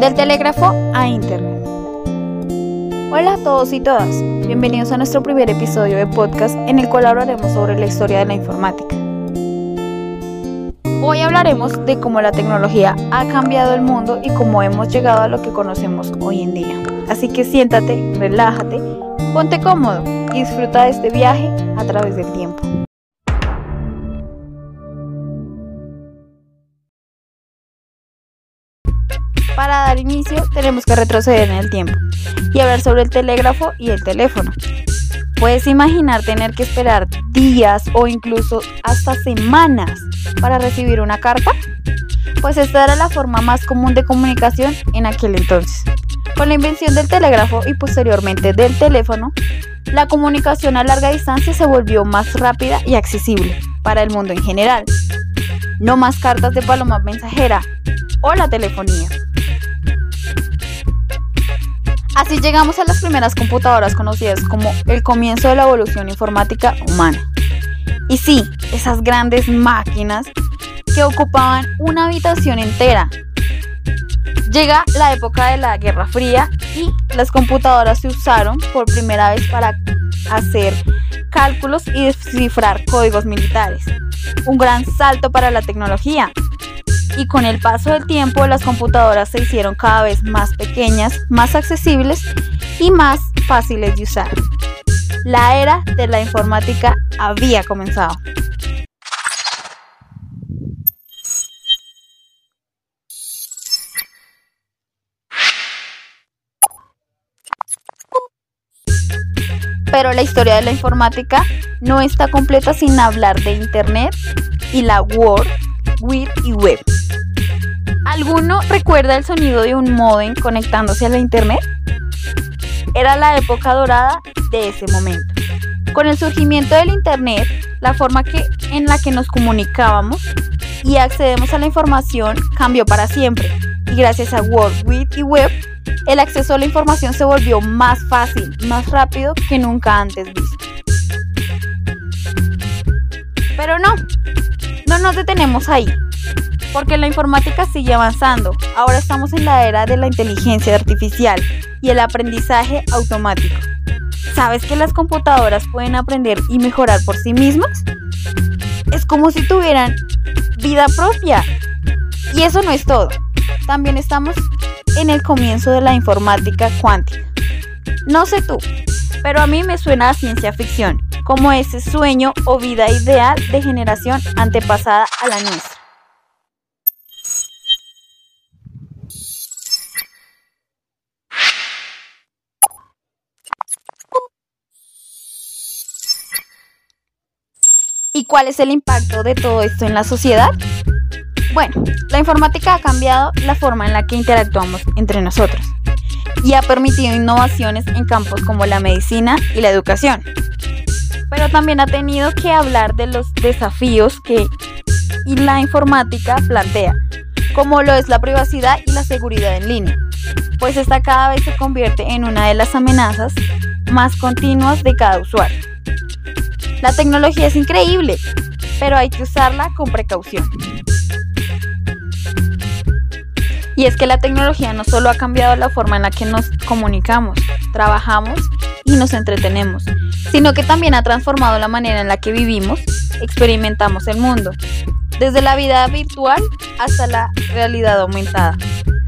Del telégrafo a Internet. Hola a todos y todas, bienvenidos a nuestro primer episodio de podcast en el cual hablaremos sobre la historia de la informática. Hoy hablaremos de cómo la tecnología ha cambiado el mundo y cómo hemos llegado a lo que conocemos hoy en día. Así que siéntate, relájate, ponte cómodo y disfruta de este viaje a través del tiempo. Para dar inicio tenemos que retroceder en el tiempo y hablar sobre el telégrafo y el teléfono. ¿Puedes imaginar tener que esperar días o incluso hasta semanas para recibir una carta? Pues esta era la forma más común de comunicación en aquel entonces. Con la invención del telégrafo y posteriormente del teléfono, la comunicación a larga distancia se volvió más rápida y accesible para el mundo en general. No más cartas de paloma mensajera o la telefonía. Así llegamos a las primeras computadoras conocidas como el comienzo de la evolución informática humana. Y sí, esas grandes máquinas que ocupaban una habitación entera. Llega la época de la Guerra Fría y las computadoras se usaron por primera vez para hacer cálculos y descifrar códigos militares. Un gran salto para la tecnología, y con el paso del tiempo las computadoras se hicieron cada vez más pequeñas, más accesibles y más fáciles de usar. La era de la informática había comenzado. Pero la historia de la informática no está completa sin hablar de Internet y la World Wide Web. ¿Alguno recuerda el sonido de un modem conectándose a la internet? Era la época dorada de ese momento. Con el surgimiento del internet, la forma que, en la que nos comunicábamos y accedemos a la información cambió para siempre. Y gracias a World Wide Web, el acceso a la información se volvió más fácil, más rápido que nunca antes visto. Pero no, no nos detenemos ahí, porque la informática sigue avanzando. Ahora estamos en la era de la inteligencia artificial y el aprendizaje automático. ¿Sabes que las computadoras pueden aprender y mejorar por sí mismas? Es como si tuvieran vida propia. Y eso no es todo. También estamos en el comienzo de la informática cuántica. No sé tú, pero a mí me suena a ciencia ficción como ese sueño o vida ideal de generación antepasada a la nuestra. ¿Y cuál es el impacto de todo esto en la sociedad? Bueno, la informática ha cambiado la forma en la que interactuamos entre nosotros y ha permitido innovaciones en campos como la medicina y la educación pero también ha tenido que hablar de los desafíos que la informática plantea, como lo es la privacidad y la seguridad en línea, pues esta cada vez se convierte en una de las amenazas más continuas de cada usuario. La tecnología es increíble, pero hay que usarla con precaución. Y es que la tecnología no solo ha cambiado la forma en la que nos comunicamos, trabajamos y nos entretenemos, sino que también ha transformado la manera en la que vivimos, experimentamos el mundo, desde la vida virtual hasta la realidad aumentada.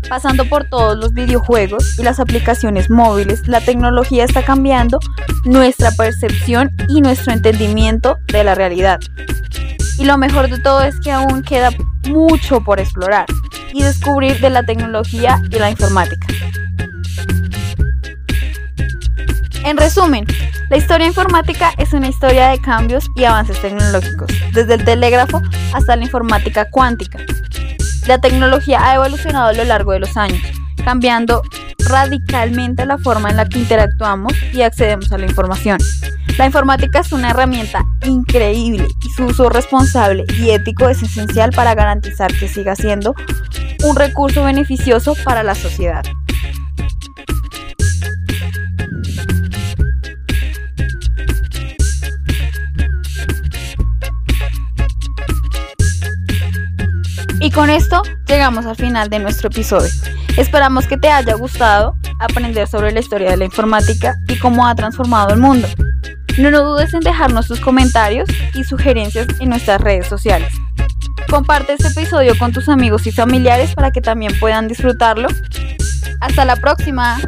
Pasando por todos los videojuegos y las aplicaciones móviles, la tecnología está cambiando nuestra percepción y nuestro entendimiento de la realidad. Y lo mejor de todo es que aún queda mucho por explorar y descubrir de la tecnología y la informática. En resumen, la historia informática es una historia de cambios y avances tecnológicos, desde el telégrafo hasta la informática cuántica. La tecnología ha evolucionado a lo largo de los años, cambiando radicalmente la forma en la que interactuamos y accedemos a la información. La informática es una herramienta increíble y su uso responsable y ético es esencial para garantizar que siga siendo un recurso beneficioso para la sociedad. Con esto llegamos al final de nuestro episodio. Esperamos que te haya gustado aprender sobre la historia de la informática y cómo ha transformado el mundo. No, dudes en dejarnos tus comentarios y sugerencias en nuestras redes sociales. Comparte este episodio con tus amigos y familiares para que también puedan disfrutarlo. Hasta la próxima.